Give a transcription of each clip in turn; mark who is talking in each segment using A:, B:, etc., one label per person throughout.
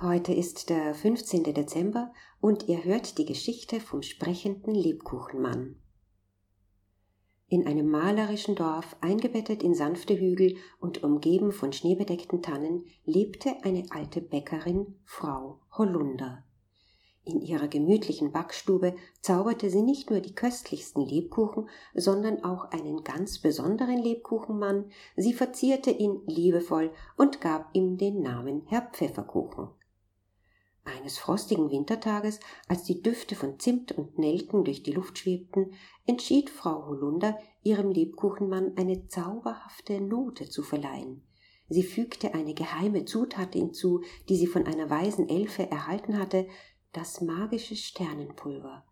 A: Heute ist der 15. Dezember und ihr hört die Geschichte vom sprechenden Lebkuchenmann. In einem malerischen Dorf, eingebettet in sanfte Hügel und umgeben von schneebedeckten Tannen, lebte eine alte Bäckerin, Frau Holunder. In ihrer gemütlichen Backstube zauberte sie nicht nur die köstlichsten Lebkuchen, sondern auch einen ganz besonderen Lebkuchenmann, sie verzierte ihn liebevoll und gab ihm den Namen Herr Pfefferkuchen. Eines frostigen Wintertages, als die Düfte von Zimt und Nelken durch die Luft schwebten, entschied Frau Holunder, ihrem Lebkuchenmann eine zauberhafte Note zu verleihen. Sie fügte eine geheime Zutat hinzu, die sie von einer weisen Elfe erhalten hatte, das magische Sternenpulver.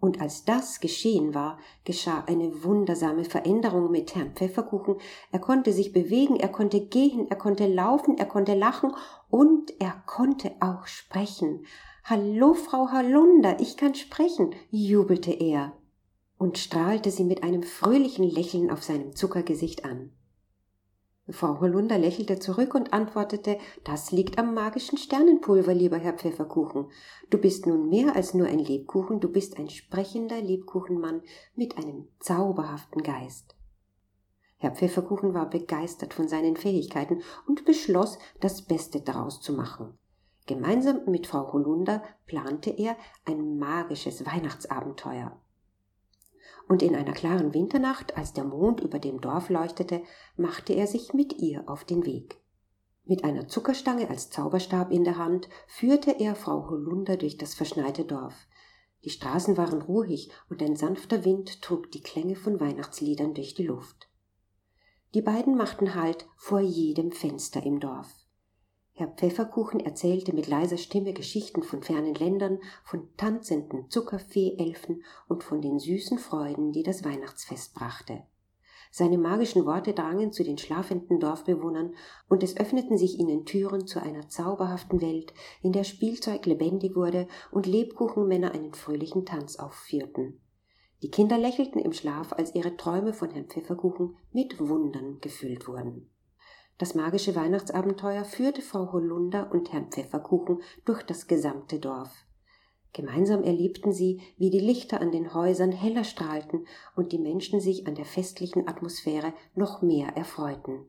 A: Und als das geschehen war, geschah eine wundersame Veränderung mit Herrn Pfefferkuchen. Er konnte sich bewegen, er konnte gehen, er konnte laufen, er konnte lachen und er konnte auch sprechen. Hallo, Frau Hallunder, ich kann sprechen, jubelte er und strahlte sie mit einem fröhlichen Lächeln auf seinem Zuckergesicht an. Frau Holunder lächelte zurück und antwortete, das liegt am magischen Sternenpulver, lieber Herr Pfefferkuchen. Du bist nun mehr als nur ein Lebkuchen, du bist ein sprechender Lebkuchenmann mit einem zauberhaften Geist. Herr Pfefferkuchen war begeistert von seinen Fähigkeiten und beschloss, das Beste daraus zu machen. Gemeinsam mit Frau Holunder plante er ein magisches Weihnachtsabenteuer und in einer klaren Winternacht, als der Mond über dem Dorf leuchtete, machte er sich mit ihr auf den Weg. Mit einer Zuckerstange als Zauberstab in der Hand führte er Frau Holunder durch das verschneite Dorf. Die Straßen waren ruhig und ein sanfter Wind trug die Klänge von Weihnachtsliedern durch die Luft. Die beiden machten Halt vor jedem Fenster im Dorf. Herr Pfefferkuchen erzählte mit leiser Stimme Geschichten von fernen Ländern, von tanzenden Zuckerfeeelfen und von den süßen Freuden, die das Weihnachtsfest brachte. Seine magischen Worte drangen zu den schlafenden Dorfbewohnern, und es öffneten sich ihnen Türen zu einer zauberhaften Welt, in der Spielzeug lebendig wurde und Lebkuchenmänner einen fröhlichen Tanz aufführten. Die Kinder lächelten im Schlaf, als ihre Träume von Herrn Pfefferkuchen mit Wundern gefüllt wurden. Das magische Weihnachtsabenteuer führte Frau Holunder und Herrn Pfefferkuchen durch das gesamte Dorf. Gemeinsam erlebten sie, wie die Lichter an den Häusern heller strahlten und die Menschen sich an der festlichen Atmosphäre noch mehr erfreuten.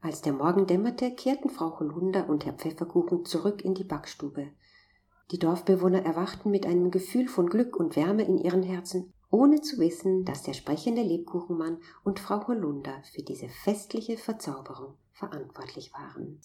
A: Als der Morgen dämmerte, kehrten Frau Holunder und Herr Pfefferkuchen zurück in die Backstube. Die Dorfbewohner erwachten mit einem Gefühl von Glück und Wärme in ihren Herzen ohne zu wissen, dass der sprechende Lebkuchenmann und Frau Holunder für diese festliche Verzauberung verantwortlich waren.